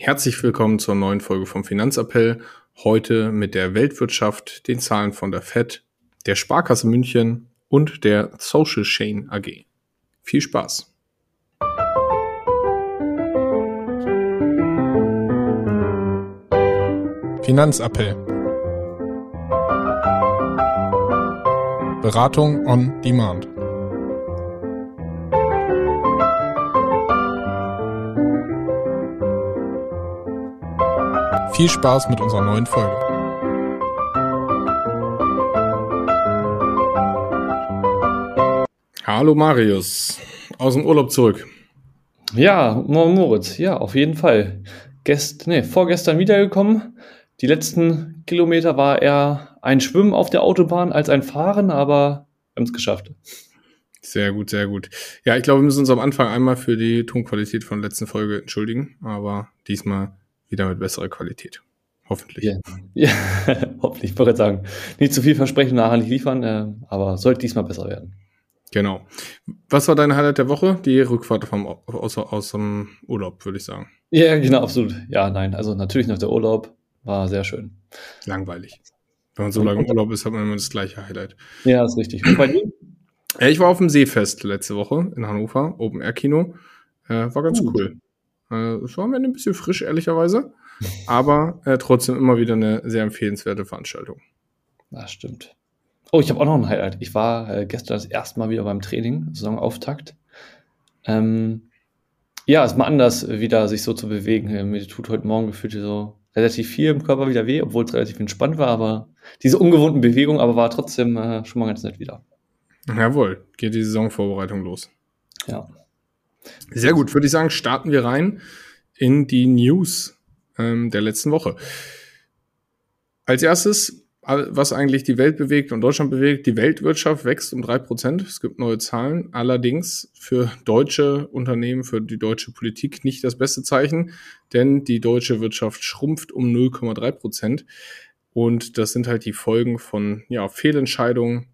Herzlich willkommen zur neuen Folge vom Finanzappell. Heute mit der Weltwirtschaft, den Zahlen von der FED, der Sparkasse München und der Social Chain AG. Viel Spaß! Finanzappell. Beratung on Demand. Viel Spaß mit unserer neuen Folge. Hallo Marius, aus dem Urlaub zurück. Ja, Moritz, ja, auf jeden Fall. Gest, nee, vorgestern wiedergekommen. Die letzten Kilometer war eher ein Schwimmen auf der Autobahn als ein Fahren, aber wir haben es geschafft. Sehr gut, sehr gut. Ja, ich glaube, wir müssen uns am Anfang einmal für die Tonqualität von der letzten Folge entschuldigen, aber diesmal wieder mit besserer Qualität. Hoffentlich. Ja, ja hoffentlich. Ich wollte sagen, nicht zu viel versprechen, nachher nicht liefern, äh, aber sollte diesmal besser werden. Genau. Was war dein Highlight der Woche? Die Rückfahrt vom, aus, aus dem Urlaub, würde ich sagen. Ja, genau, absolut. Ja, nein, also natürlich noch der Urlaub war sehr schön. Langweilig. Wenn man so lange im Urlaub ist, hat man immer das gleiche Highlight. Ja, ist richtig. Und bei dir? Ich war auf dem Seefest letzte Woche in Hannover, Open Air Kino. Äh, war ganz uh. cool. Äh, es war mir ein bisschen frisch, ehrlicherweise. aber äh, trotzdem immer wieder eine sehr empfehlenswerte Veranstaltung. Das stimmt. Oh, ich habe auch noch ein Highlight. Ich war äh, gestern das erste Mal wieder beim Training, Saisonauftakt. Ähm, ja, ist mal anders, wieder sich so zu bewegen. Äh, mir tut heute Morgen gefühlt so relativ viel im Körper wieder weh, obwohl es relativ entspannt war, aber diese ungewohnten Bewegungen, aber war trotzdem äh, schon mal ganz nett wieder. Jawohl, geht die Saisonvorbereitung los. Ja. Sehr gut, würde ich sagen, starten wir rein in die News ähm, der letzten Woche. Als erstes, was eigentlich die Welt bewegt und Deutschland bewegt, die Weltwirtschaft wächst um drei Prozent. Es gibt neue Zahlen. Allerdings für deutsche Unternehmen, für die deutsche Politik nicht das beste Zeichen, denn die deutsche Wirtschaft schrumpft um 0,3 Prozent. Und das sind halt die Folgen von ja, Fehlentscheidungen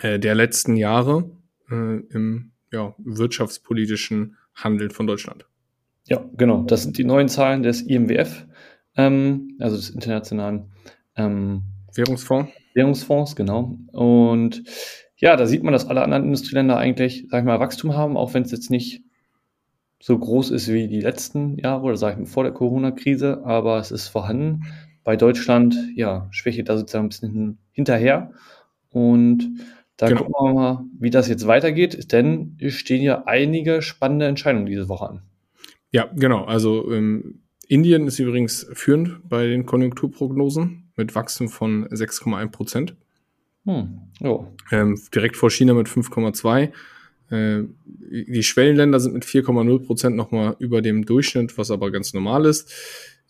äh, der letzten Jahre äh, im ja, wirtschaftspolitischen Handeln von Deutschland. Ja, genau. Das sind die neuen Zahlen des IMWF, ähm, also des Internationalen ähm, Währungsfonds. Währungsfonds, genau. Und ja, da sieht man, dass alle anderen Industrieländer eigentlich, sag ich mal, Wachstum haben, auch wenn es jetzt nicht so groß ist wie die letzten Jahre oder sag ich mal vor der Corona-Krise, aber es ist vorhanden. Bei Deutschland, ja, schwächt da sozusagen ein bisschen hinterher. Und da genau. gucken wir mal, wie das jetzt weitergeht, denn es stehen ja einige spannende Entscheidungen diese Woche an. Ja, genau. Also ähm, Indien ist übrigens führend bei den Konjunkturprognosen mit Wachstum von 6,1 Prozent. Hm, ähm, direkt vor China mit 5,2. Äh, die Schwellenländer sind mit 4,0 Prozent nochmal über dem Durchschnitt, was aber ganz normal ist.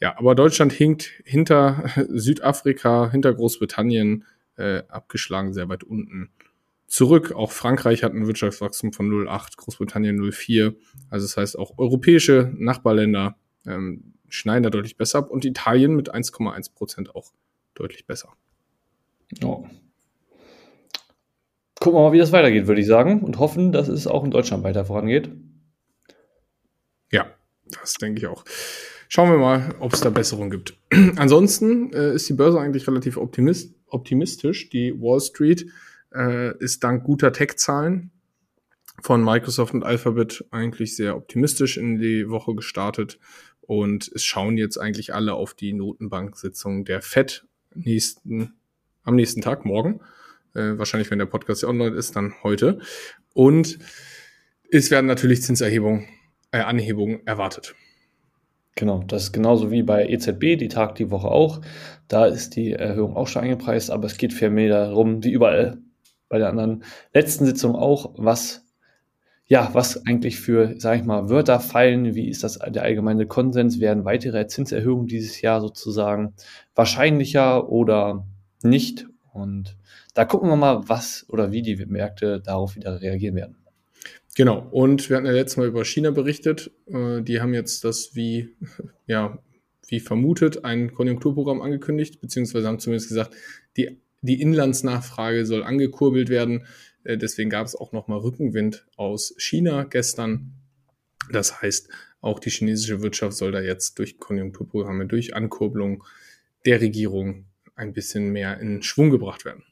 Ja, aber Deutschland hinkt hinter Südafrika, hinter Großbritannien, äh, abgeschlagen sehr weit unten zurück. Auch Frankreich hat ein Wirtschaftswachstum von 0,8, Großbritannien 0,4. Also das heißt, auch europäische Nachbarländer ähm, schneiden da deutlich besser ab und Italien mit 1,1 Prozent auch deutlich besser. Oh. Gucken wir mal, wie das weitergeht, würde ich sagen, und hoffen, dass es auch in Deutschland weiter vorangeht. Ja, das denke ich auch. Schauen wir mal, ob es da Besserung gibt. Ansonsten äh, ist die Börse eigentlich relativ optimist optimistisch. Die Wall Street äh, ist dank guter Tech-Zahlen von Microsoft und Alphabet eigentlich sehr optimistisch in die Woche gestartet und es schauen jetzt eigentlich alle auf die Notenbank-Sitzung der FED nächsten, am nächsten Tag, morgen. Äh, wahrscheinlich, wenn der Podcast ja online ist, dann heute. Und es werden natürlich Zinserhebungen, äh, Anhebungen erwartet. Genau, das ist genauso wie bei EZB, die tagt die Woche auch. Da ist die Erhöhung auch schon eingepreist, aber es geht vielmehr darum, wie überall bei der anderen letzten Sitzung auch, was ja, was eigentlich für, sage ich mal, Wörter fallen, wie ist das der allgemeine Konsens, werden weitere Zinserhöhungen dieses Jahr sozusagen wahrscheinlicher oder nicht? Und da gucken wir mal, was oder wie die Märkte darauf wieder reagieren werden. Genau, und wir hatten ja letztes Mal über China berichtet. Äh, die haben jetzt das wie, ja, wie vermutet ein Konjunkturprogramm angekündigt, beziehungsweise haben zumindest gesagt, die die Inlandsnachfrage soll angekurbelt werden. Äh, deswegen gab es auch nochmal Rückenwind aus China gestern. Das heißt, auch die chinesische Wirtschaft soll da jetzt durch Konjunkturprogramme, durch Ankurbelung der Regierung ein bisschen mehr in Schwung gebracht werden.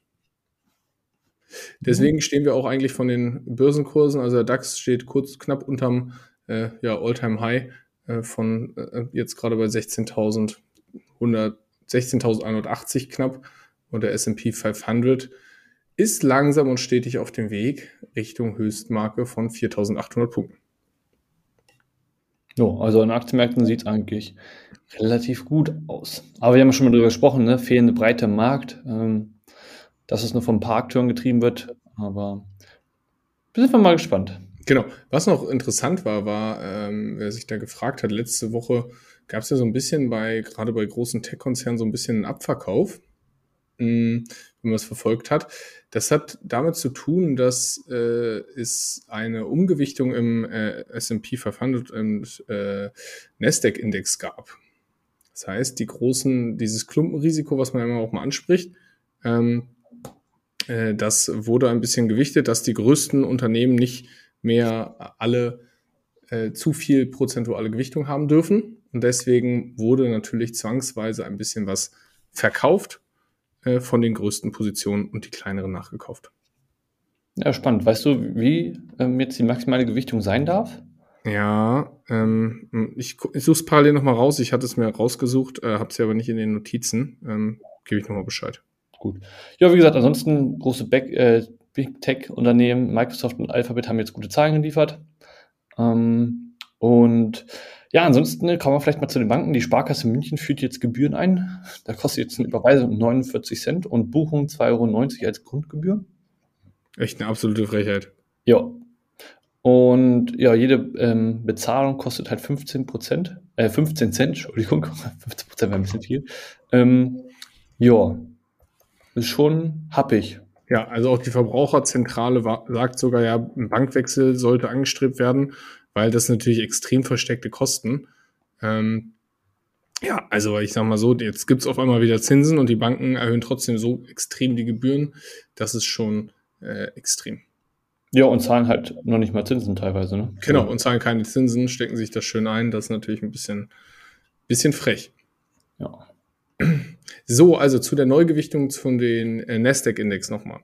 Deswegen stehen wir auch eigentlich von den Börsenkursen, also der DAX steht kurz knapp unterm äh, ja, All-Time-High äh, von äh, jetzt gerade bei 16.100, 16.180 knapp und der S&P 500 ist langsam und stetig auf dem Weg Richtung Höchstmarke von 4.800 Punkten. Ja, also an Aktienmärkten sieht es eigentlich relativ gut aus. Aber wir haben schon mal darüber gesprochen, ne? fehlende Breite im Markt, ähm, dass es nur von ein paar Akteuren getrieben wird. Aber wir sind mal gespannt. Genau. Was noch interessant war, war, ähm, wer sich da gefragt hat, letzte Woche gab es ja so ein bisschen bei, gerade bei großen Tech-Konzernen, so ein bisschen einen Abverkauf, wenn man es verfolgt hat. Das hat damit zu tun, dass äh, es eine Umgewichtung im äh, S&P 500 und äh, Nasdaq-Index gab. Das heißt, die großen, dieses Klumpenrisiko, was man immer auch mal anspricht, ähm, äh, das wurde ein bisschen gewichtet, dass die größten Unternehmen nicht mehr alle äh, zu viel prozentuale Gewichtung haben dürfen. Und deswegen wurde natürlich zwangsweise ein bisschen was verkauft äh, von den größten Positionen und die kleineren nachgekauft. Ja, spannend. Weißt du, wie ähm, jetzt die maximale Gewichtung sein darf? Ja, ähm, ich, ich suche es parallel nochmal raus. Ich hatte es mir rausgesucht, äh, habe es ja aber nicht in den Notizen. Ähm, Gebe ich nochmal Bescheid. Gut. Ja, wie gesagt, ansonsten große Back, äh, Big Tech-Unternehmen, Microsoft und Alphabet haben jetzt gute Zahlen geliefert. Ähm, und ja, ansonsten kommen wir vielleicht mal zu den Banken. Die Sparkasse München führt jetzt Gebühren ein. Da kostet jetzt eine Überweisung 49 Cent und Buchung 2,90 Euro als Grundgebühr. Echt eine absolute Frechheit. Ja. Und ja, jede ähm, Bezahlung kostet halt 15 Prozent, äh, 15 Cent, Entschuldigung, 15 Prozent wäre ein bisschen viel. Ähm, ja, ist schon happig. Ja, also auch die Verbraucherzentrale sagt sogar, ja, ein Bankwechsel sollte angestrebt werden, weil das natürlich extrem versteckte Kosten. Ähm, ja, also ich sag mal so, jetzt gibt's auf einmal wieder Zinsen und die Banken erhöhen trotzdem so extrem die Gebühren. Das ist schon äh, extrem. Ja, und zahlen halt noch nicht mal Zinsen teilweise, ne? Genau, und zahlen keine Zinsen, stecken sich das schön ein. Das ist natürlich ein bisschen, bisschen frech. Ja. So, also zu der Neugewichtung von den äh, Nasdaq-Index nochmal.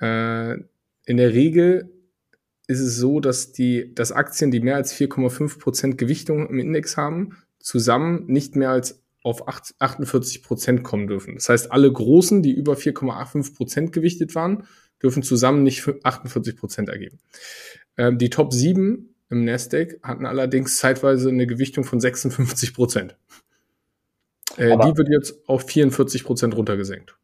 Äh, in der Regel ist es so, dass die, dass Aktien, die mehr als 4,5 Prozent Gewichtung im Index haben, zusammen nicht mehr als auf 8, 48 Prozent kommen dürfen. Das heißt, alle großen, die über 4,85 Prozent gewichtet waren, dürfen zusammen nicht 48 Prozent ergeben. Ähm, die Top 7 im Nasdaq hatten allerdings zeitweise eine Gewichtung von 56 Prozent. Äh, die wird jetzt auf 44 Prozent runtergesenkt.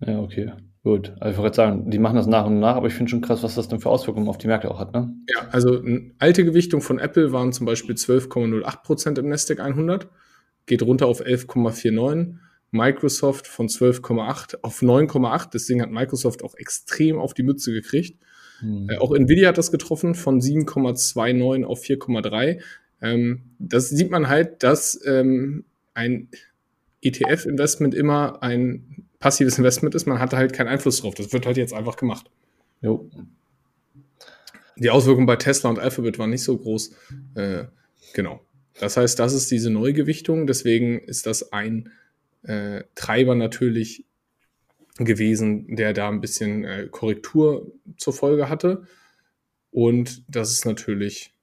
Ja, okay. Gut. Also ich wollte sagen, die machen das nach und nach, aber ich finde schon krass, was das denn für Auswirkungen auf die Märkte auch hat, ne? Ja, also eine alte Gewichtung von Apple waren zum Beispiel 12,08 Prozent im Nasdaq 100, geht runter auf 11,49. Microsoft von 12,8 auf 9,8. Deswegen hat Microsoft auch extrem auf die Mütze gekriegt. Hm. Äh, auch Nvidia hat das getroffen von 7,29 auf 4,3. Ähm, das sieht man halt, dass ähm, ein ETF-Investment immer ein passives Investment ist. Man hatte halt keinen Einfluss drauf. Das wird halt jetzt einfach gemacht. Jo. Die Auswirkungen bei Tesla und Alphabet waren nicht so groß. Äh, genau. Das heißt, das ist diese Neugewichtung. Deswegen ist das ein äh, Treiber natürlich gewesen, der da ein bisschen äh, Korrektur zur Folge hatte. Und das ist natürlich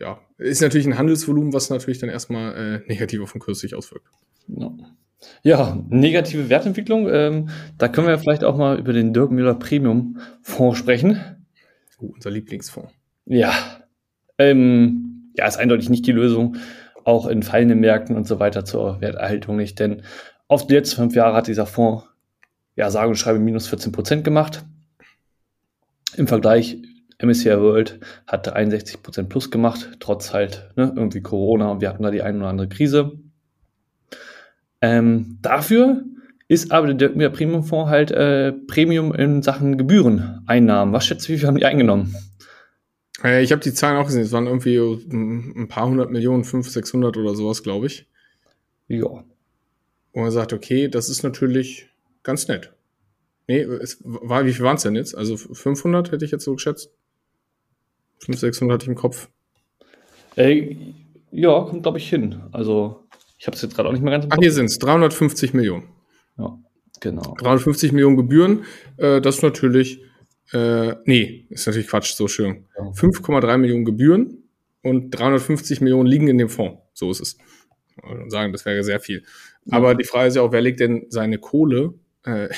ja, ist natürlich ein Handelsvolumen, was natürlich dann erstmal äh, negativ auf den Kurs sich auswirkt. Ja. Ja negative Wertentwicklung. Ähm, da können wir vielleicht auch mal über den Dirk Müller Premium Fonds sprechen. Oh, unser Lieblingsfonds. Ja. Ähm, ja, ist eindeutig nicht die Lösung. Auch in fallenden Märkten und so weiter zur Werterhaltung nicht. Denn auf die letzten fünf Jahre hat dieser Fonds, ja, sage und schreibe, minus 14 Prozent gemacht. Im Vergleich MSCI World hatte 61% plus gemacht, trotz halt ne, irgendwie Corona und wir hatten da die eine oder andere Krise. Ähm, dafür ist aber der Dirk Premium Fonds halt äh, Premium in Sachen Gebühreneinnahmen. Was schätzt du, wie viel haben die eingenommen? Äh, ich habe die Zahlen auch gesehen. Es waren irgendwie ein paar hundert Millionen, 500, 600 oder sowas, glaube ich. Ja. Und man sagt, okay, das ist natürlich ganz nett. Nee, es war, wie viel waren es denn jetzt? Also 500 hätte ich jetzt so geschätzt. 500, 600 hatte ich im Kopf. Äh, ja, kommt, glaube ich, hin. Also, ich habe es jetzt gerade auch nicht mehr ganz im Ach, hier sind es 350 Millionen. Ja, genau. 350 Millionen Gebühren. Äh, das ist natürlich, äh, nee, ist natürlich Quatsch, so schön. Ja. 5,3 Millionen Gebühren und 350 Millionen liegen in dem Fonds. So ist es. Ich sagen, das wäre sehr viel. Aber die Frage ist ja auch, wer legt denn seine Kohle äh,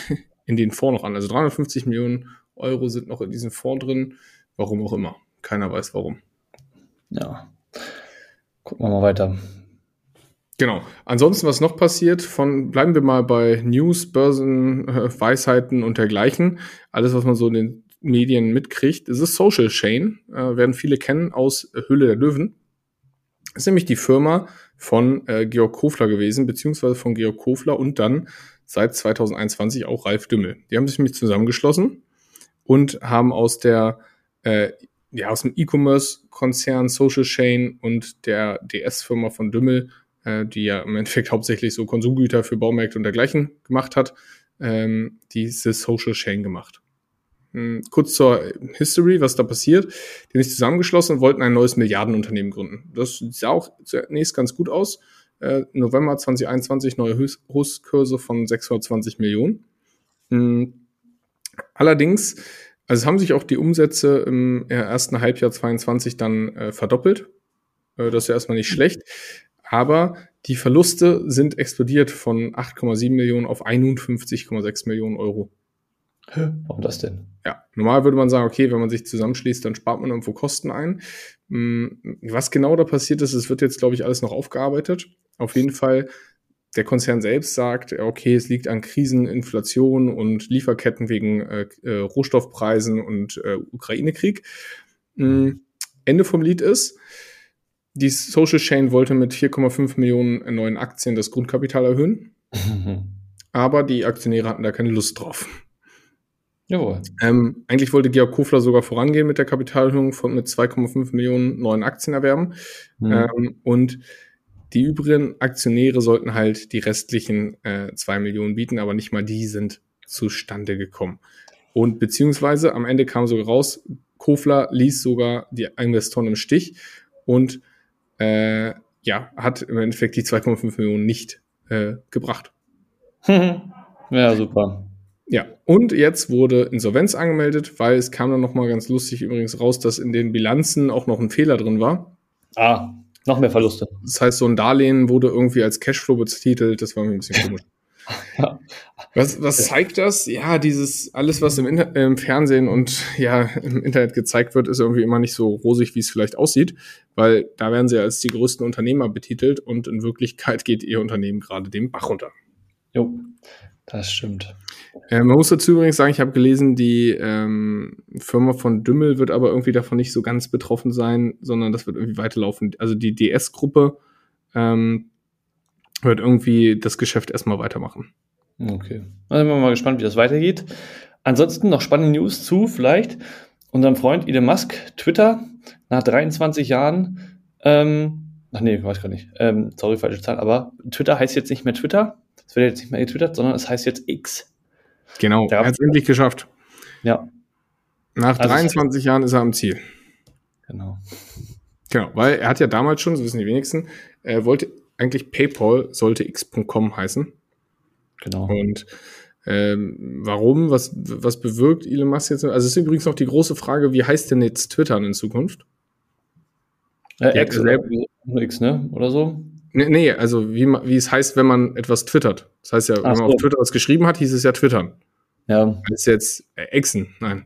in den Fonds noch an? Also 350 Millionen Euro sind noch in diesem Fonds drin. Warum auch immer. Keiner weiß warum. Ja. Gucken wir mal weiter. Genau. Ansonsten, was noch passiert, von bleiben wir mal bei News, Börsen, äh, Weisheiten und dergleichen. Alles, was man so in den Medien mitkriegt, ist es Social Chain. Äh, werden viele kennen aus Hülle der Löwen. Das ist nämlich die Firma von äh, Georg Kofler gewesen, beziehungsweise von Georg Kofler und dann seit 2021 auch Ralf Dümmel. Die haben sich nämlich zusammengeschlossen und haben aus der äh, ja, aus dem E-Commerce-Konzern Social Chain und der DS-Firma von Dümmel, äh, die ja im Endeffekt hauptsächlich so Konsumgüter für Baumärkte und dergleichen gemacht hat, ähm, diese Social Chain gemacht. Hm, kurz zur History, was da passiert. Die haben sich zusammengeschlossen und wollten ein neues Milliardenunternehmen gründen. Das sah auch zunächst ganz gut aus. Äh, November 2021 neue Hostkurse von 620 Millionen. Hm, allerdings also haben sich auch die Umsätze im ersten Halbjahr 22 dann äh, verdoppelt. Äh, das ist ja erstmal nicht schlecht. Aber die Verluste sind explodiert von 8,7 Millionen auf 51,6 Millionen Euro. Warum das denn? Ja, normal würde man sagen, okay, wenn man sich zusammenschließt, dann spart man irgendwo Kosten ein. Hm, was genau da passiert ist, es wird jetzt, glaube ich, alles noch aufgearbeitet. Auf jeden Fall der Konzern selbst sagt, okay, es liegt an Krisen, Inflation und Lieferketten wegen äh, äh, Rohstoffpreisen und äh, Ukraine-Krieg. Mhm. Ende vom Lied ist, die Social Chain wollte mit 4,5 Millionen neuen Aktien das Grundkapital erhöhen. aber die Aktionäre hatten da keine Lust drauf. Jawohl. Ähm, eigentlich wollte Georg Kofler sogar vorangehen mit der Kapitalerhöhung von mit 2,5 Millionen neuen Aktien erwerben. Mhm. Ähm, und die übrigen Aktionäre sollten halt die restlichen äh, zwei Millionen bieten, aber nicht mal die sind zustande gekommen. Und beziehungsweise am Ende kam sogar raus, Kofler ließ sogar die Investoren im Stich und äh, ja, hat im Endeffekt die 2,5 Millionen nicht äh, gebracht. ja, super. Ja, und jetzt wurde Insolvenz angemeldet, weil es kam dann nochmal ganz lustig übrigens raus, dass in den Bilanzen auch noch ein Fehler drin war. Ah. Noch mehr Verluste. Das heißt, so ein Darlehen wurde irgendwie als Cashflow betitelt. Das war mir ein bisschen komisch. Was, was zeigt das? Ja, dieses, alles, was im, Inter im Fernsehen und ja, im Internet gezeigt wird, ist irgendwie immer nicht so rosig, wie es vielleicht aussieht, weil da werden sie als die größten Unternehmer betitelt und in Wirklichkeit geht ihr Unternehmen gerade dem Bach runter. Jo, das stimmt. Äh, man muss dazu übrigens sagen, ich habe gelesen, die ähm, Firma von Dümmel wird aber irgendwie davon nicht so ganz betroffen sein, sondern das wird irgendwie weiterlaufen. Also die DS-Gruppe ähm, wird irgendwie das Geschäft erstmal weitermachen. Okay. Dann sind wir mal gespannt, wie das weitergeht. Ansonsten noch spannende News zu vielleicht unserem Freund Elon Musk, Twitter, nach 23 Jahren, ähm, ach nee, weiß gar nicht, ähm, sorry, falsche Zahl, aber Twitter heißt jetzt nicht mehr Twitter, es wird jetzt nicht mehr getwittert, sondern es heißt jetzt X. Genau, er hat es endlich geschafft. Ja. Nach also 23 Jahren ist er am Ziel. Genau. Genau, weil er hat ja damals schon, so wissen die wenigsten, er wollte eigentlich PayPal sollte x.com heißen. Genau. Und ähm, warum? Was, was bewirkt Elon Musk jetzt? Also es ist übrigens noch die große Frage, wie heißt denn jetzt Twitter in Zukunft? Äh, X, oder, X, ne? Oder so? Nee, nee, also wie, wie es heißt, wenn man etwas twittert. Das heißt ja, Ach wenn man so. auf Twitter was geschrieben hat, hieß es ja twittern. Ja. Das ist jetzt äh, Exen, nein.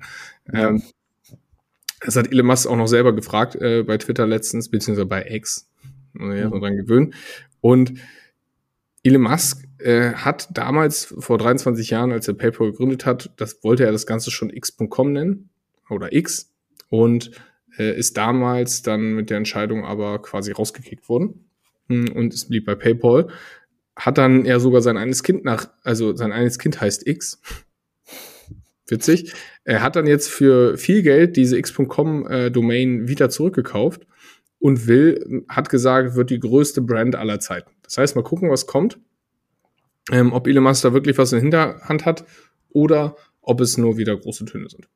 Ja. Ähm, das hat Elon Musk auch noch selber gefragt äh, bei Twitter letztens, beziehungsweise bei X. Muss ich mhm. dran gewöhnen. Und Elon Musk äh, hat damals, vor 23 Jahren, als er PayPal gegründet hat, das wollte er das Ganze schon x.com nennen oder X und äh, ist damals dann mit der Entscheidung aber quasi rausgekickt worden hm, und es blieb bei PayPal. Hat dann ja sogar sein eines Kind nach, also sein eines Kind heißt X. Witzig. Er hat dann jetzt für viel Geld diese x.com-Domain äh, wieder zurückgekauft und will, hat gesagt, wird die größte Brand aller Zeiten. Das heißt, mal gucken, was kommt. Ähm, ob Elon Musk da wirklich was in der Hinterhand hat oder ob es nur wieder große Töne sind.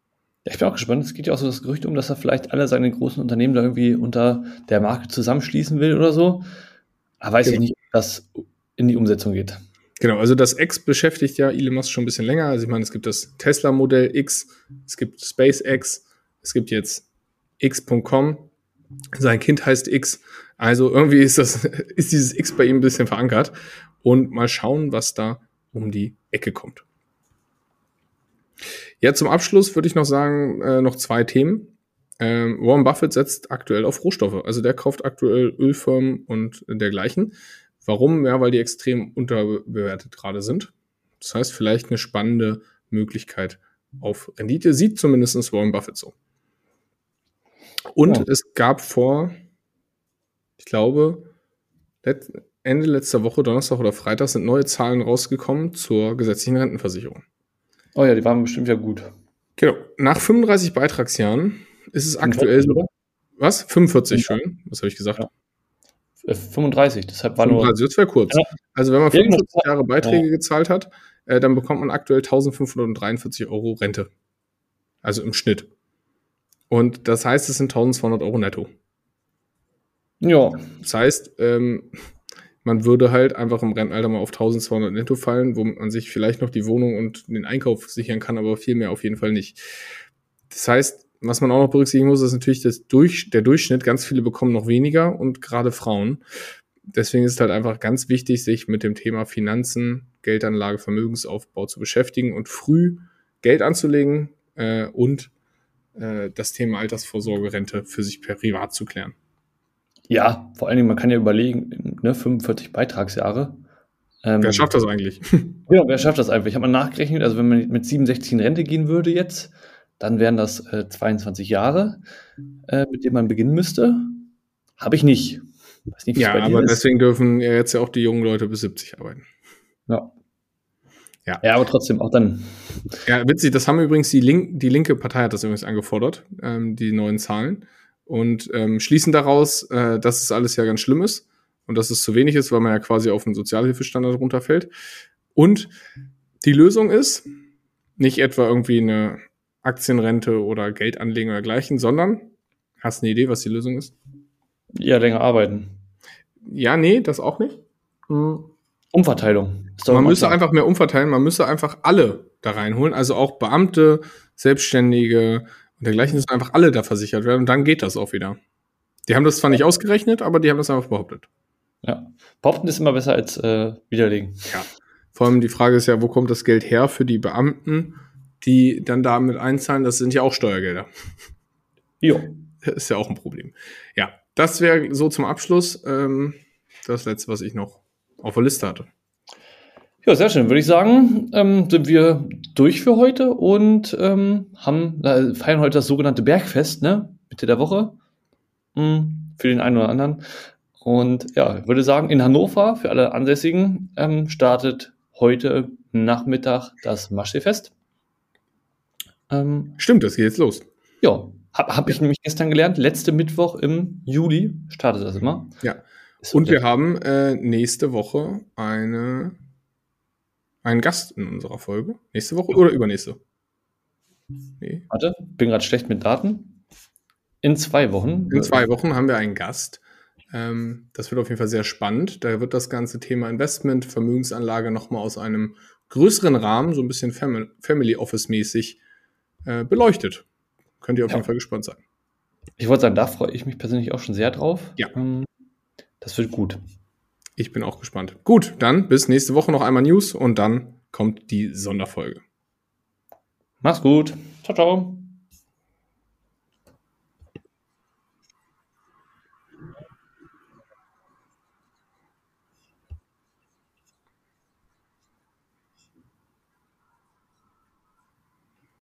Ja, ich bin auch gespannt. Es geht ja auch so das Gerücht um, dass er vielleicht alle seine großen Unternehmen da irgendwie unter der Marke zusammenschließen will oder so. Aber weiß genau. ich nicht, ob das in die Umsetzung geht. Genau, also das X beschäftigt ja Elon Musk schon ein bisschen länger. Also ich meine, es gibt das Tesla Modell X, es gibt SpaceX, es gibt jetzt X.com. Sein Kind heißt X. Also irgendwie ist das, ist dieses X bei ihm ein bisschen verankert. Und mal schauen, was da um die Ecke kommt. Ja, zum Abschluss würde ich noch sagen, äh, noch zwei Themen. Ähm, Warren Buffett setzt aktuell auf Rohstoffe. Also der kauft aktuell Ölfirmen und dergleichen. Warum? Ja, weil die extrem unterbewertet gerade sind. Das heißt, vielleicht eine spannende Möglichkeit auf Rendite. Sieht zumindest Warren Buffett so. Und ja. es gab vor, ich glaube, Ende letzter Woche, Donnerstag oder Freitag, sind neue Zahlen rausgekommen zur gesetzlichen Rentenversicherung. Oh ja, die waren bestimmt ja gut. Genau. Nach 35 Beitragsjahren ist es aktuell so. Was? 45, schön. Was habe ich gesagt? Ja. 35, äh, deshalb war 35, nur. Das wäre kurz. Ja. Also wenn man 45 Jahre Beiträge ja. gezahlt hat, äh, dann bekommt man aktuell 1543 Euro Rente. Also im Schnitt. Und das heißt, es sind 1200 Euro netto. Ja. Das heißt, ähm, man würde halt einfach im Rentenalter mal auf 1200 netto fallen, wo man sich vielleicht noch die Wohnung und den Einkauf sichern kann, aber viel mehr auf jeden Fall nicht. Das heißt, was man auch noch berücksichtigen muss, ist natürlich das Durch, der Durchschnitt. Ganz viele bekommen noch weniger und gerade Frauen. Deswegen ist es halt einfach ganz wichtig, sich mit dem Thema Finanzen, Geldanlage, Vermögensaufbau zu beschäftigen und früh Geld anzulegen äh, und äh, das Thema Altersvorsorgerente für sich privat zu klären. Ja, vor allen Dingen, man kann ja überlegen, ne, 45 Beitragsjahre. Ähm, wer schafft das eigentlich? Ja, wer schafft das einfach? Ich habe mal nachgerechnet, also wenn man mit 67 in Rente gehen würde jetzt, dann wären das äh, 22 Jahre, äh, mit denen man beginnen müsste. Habe ich nicht. nicht ja, aber ist. deswegen dürfen ja jetzt ja auch die jungen Leute bis 70 arbeiten. Ja. Ja. ja, aber trotzdem auch dann. Ja, witzig, das haben übrigens die, Link, die linke Partei hat das übrigens angefordert, ähm, die neuen Zahlen. Und ähm, schließen daraus, äh, dass es alles ja ganz schlimm ist und dass es zu wenig ist, weil man ja quasi auf den Sozialhilfestandard runterfällt. Und die Lösung ist nicht etwa irgendwie eine Aktienrente oder Geld anlegen oder gleichen, sondern hast du eine Idee, was die Lösung ist? Ja, länger arbeiten. Ja, nee, das auch nicht. Hm. Umverteilung. Man müsste einfach mehr umverteilen, man müsste einfach alle da reinholen, also auch Beamte, Selbstständige und dergleichen müssen einfach alle da versichert werden und dann geht das auch wieder. Die haben das zwar nicht ausgerechnet, aber die haben das einfach behauptet. Ja, behaupten ist immer besser als äh, widerlegen. Ja, vor allem die Frage ist ja, wo kommt das Geld her für die Beamten die dann damit einzahlen, das sind ja auch Steuergelder. Jo. Ist ja auch ein Problem. Ja, das wäre so zum Abschluss ähm, das letzte, was ich noch auf der Liste hatte. Ja, sehr schön. Würde ich sagen, ähm, sind wir durch für heute und ähm, haben, äh, feiern heute das sogenannte Bergfest, ne? Mitte der Woche. Mhm, für den einen oder anderen. Und ja, ich würde sagen, in Hannover, für alle Ansässigen, ähm, startet heute Nachmittag das Maschsee-Fest. Ähm, Stimmt, das geht jetzt los. Ja, habe hab ich nämlich gestern gelernt. Letzte Mittwoch im Juli startet das immer. Ja. Und wir haben äh, nächste Woche eine, einen Gast in unserer Folge. Nächste Woche oder übernächste? Nee. Warte, bin gerade schlecht mit Daten. In zwei Wochen. In zwei Wochen haben wir einen Gast. Ähm, das wird auf jeden Fall sehr spannend. Da wird das ganze Thema Investment, Vermögensanlage nochmal aus einem größeren Rahmen, so ein bisschen Family Office mäßig äh, beleuchtet. Könnt ihr auf ja. jeden Fall gespannt sein. Ich wollte sagen, da freue ich mich persönlich auch schon sehr drauf. Ja. Das wird gut. Ich bin auch gespannt. Gut, dann bis nächste Woche noch einmal News und dann kommt die Sonderfolge. Mach's gut. Ciao, ciao.